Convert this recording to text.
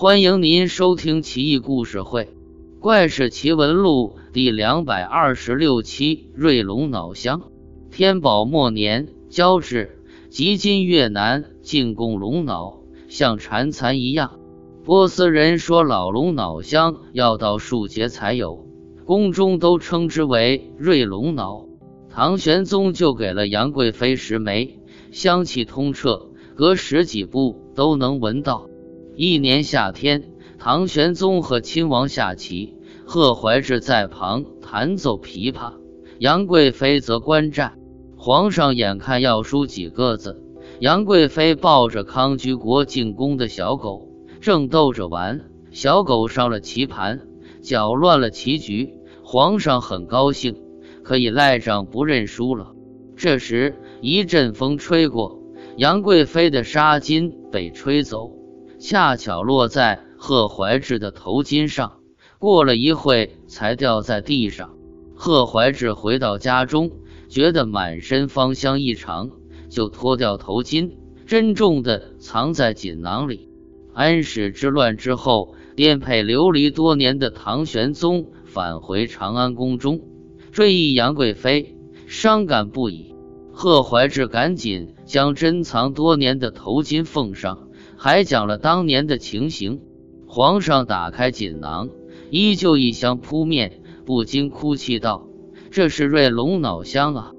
欢迎您收听《奇异故事会·怪事奇闻录》第两百二十六期。瑞龙脑香。天宝末年，交趾即今越南进贡龙脑，像蝉蚕一样。波斯人说老龙脑香要到数节才有，宫中都称之为瑞龙脑。唐玄宗就给了杨贵妃十枚，香气通彻，隔十几步都能闻到。一年夏天，唐玄宗和亲王下棋，贺怀志在旁弹奏琵琶，杨贵妃则观战。皇上眼看要输几个子，杨贵妃抱着康居国进宫的小狗，正逗着玩，小狗上了棋盘，搅乱了棋局。皇上很高兴，可以赖账不认输了。这时一阵风吹过，杨贵妃的纱巾被吹走。恰巧落在贺怀志的头巾上，过了一会才掉在地上。贺怀志回到家中，觉得满身芳香异常，就脱掉头巾，珍重地藏在锦囊里。安史之乱之后，颠沛流离多年的唐玄宗返回长安宫中，追忆杨贵妃，伤感不已。贺怀志赶紧将珍藏多年的头巾奉上。还讲了当年的情形，皇上打开锦囊，依旧一香扑面，不禁哭泣道：“这是瑞龙脑香啊！”